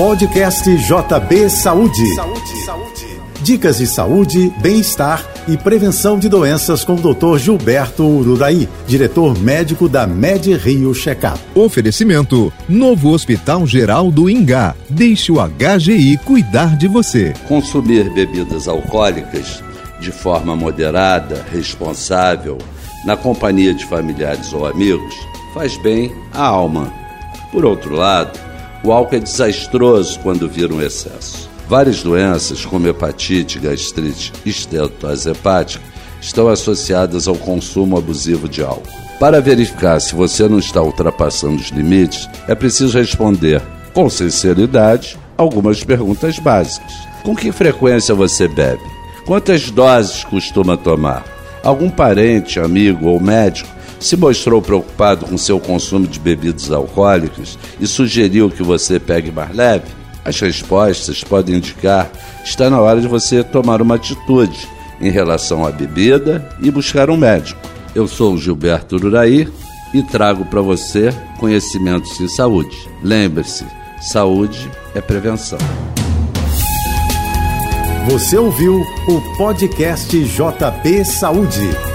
Podcast JB Saúde. Saúde, saúde. Dicas de saúde, bem-estar e prevenção de doenças com o Dr. Gilberto Urudaí, diretor médico da Med Rio Checkup. Oferecimento: Novo Hospital Geral do Ingá. Deixe o HGI cuidar de você. Consumir bebidas alcoólicas de forma moderada, responsável, na companhia de familiares ou amigos, faz bem à alma. Por outro lado, o álcool é desastroso quando vira um excesso. Várias doenças, como hepatite, gastrite e estetose hepática, estão associadas ao consumo abusivo de álcool. Para verificar se você não está ultrapassando os limites, é preciso responder, com sinceridade, algumas perguntas básicas. Com que frequência você bebe? Quantas doses costuma tomar? Algum parente, amigo ou médico se mostrou preocupado com seu consumo de bebidas alcoólicas e sugeriu que você pegue mais leve? As respostas podem indicar que está na hora de você tomar uma atitude em relação à bebida e buscar um médico. Eu sou o Gilberto Uraí e trago para você conhecimentos em saúde. Lembre-se, saúde é prevenção. Você ouviu o podcast JP Saúde.